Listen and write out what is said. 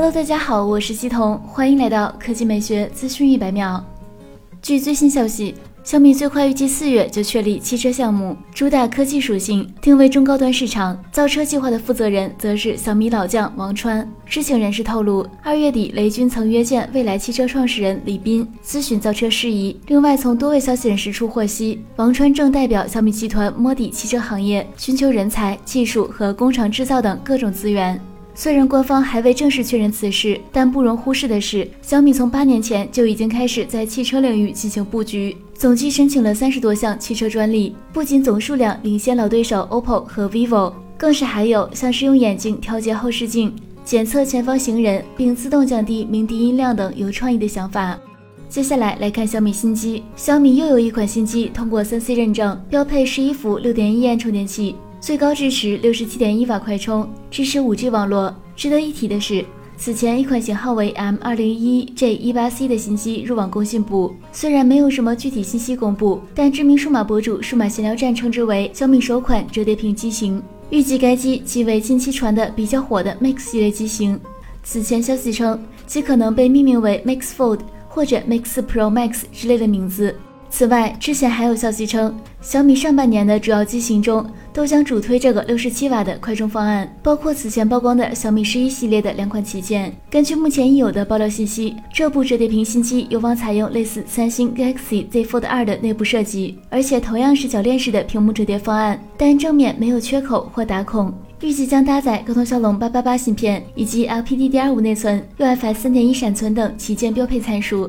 Hello，大家好，我是西彤，欢迎来到科技美学资讯一百秒。据最新消息，小米最快预计四月就确立汽车项目，主打科技属性，定位中高端市场。造车计划的负责人则是小米老将王川。知情人士透露，二月底雷军曾约见未来汽车创始人李斌，咨询造车事宜。另外，从多位消息人士处获悉，王川正代表小米集团摸底汽车行业，寻求人才、技术和工厂制造等各种资源。虽然官方还未正式确认此事，但不容忽视的是，小米从八年前就已经开始在汽车领域进行布局，总计申请了三十多项汽车专利，不仅总数量领先老对手 OPPO 和 vivo，更是还有像是用眼睛调节后视镜、检测前方行人并自动降低鸣笛音量等有创意的想法。接下来来看小米新机，小米又有一款新机通过三 C 认证，标配十一伏六点一安充电器。最高支持六十七点一瓦快充，支持五 G 网络。值得一提的是，此前一款型号为 M 二零一 J 一八 C 的新机入网工信部，虽然没有什么具体信息公布，但知名数码博主数码闲聊站称之为小米首款折叠屏机型。预计该机即为近期传的比较火的 Mix 系列机型。此前消息称，其可能被命名为 Mix Fold 或者 Mix Pro Max 之类的名字。此外，之前还有消息称，小米上半年的主要机型中都将主推这个六十七瓦的快充方案，包括此前曝光的小米十一系列的两款旗舰。根据目前已有的爆料信息，这部折叠屏新机有望采用类似三星 Galaxy Z Fold 2的内部设计，而且同样是铰链式的屏幕折叠方案，但正面没有缺口或打孔。预计将搭载高通骁龙八八八芯片以及 LPDDR5 内存、UFS 三点一闪存等旗舰标配参数。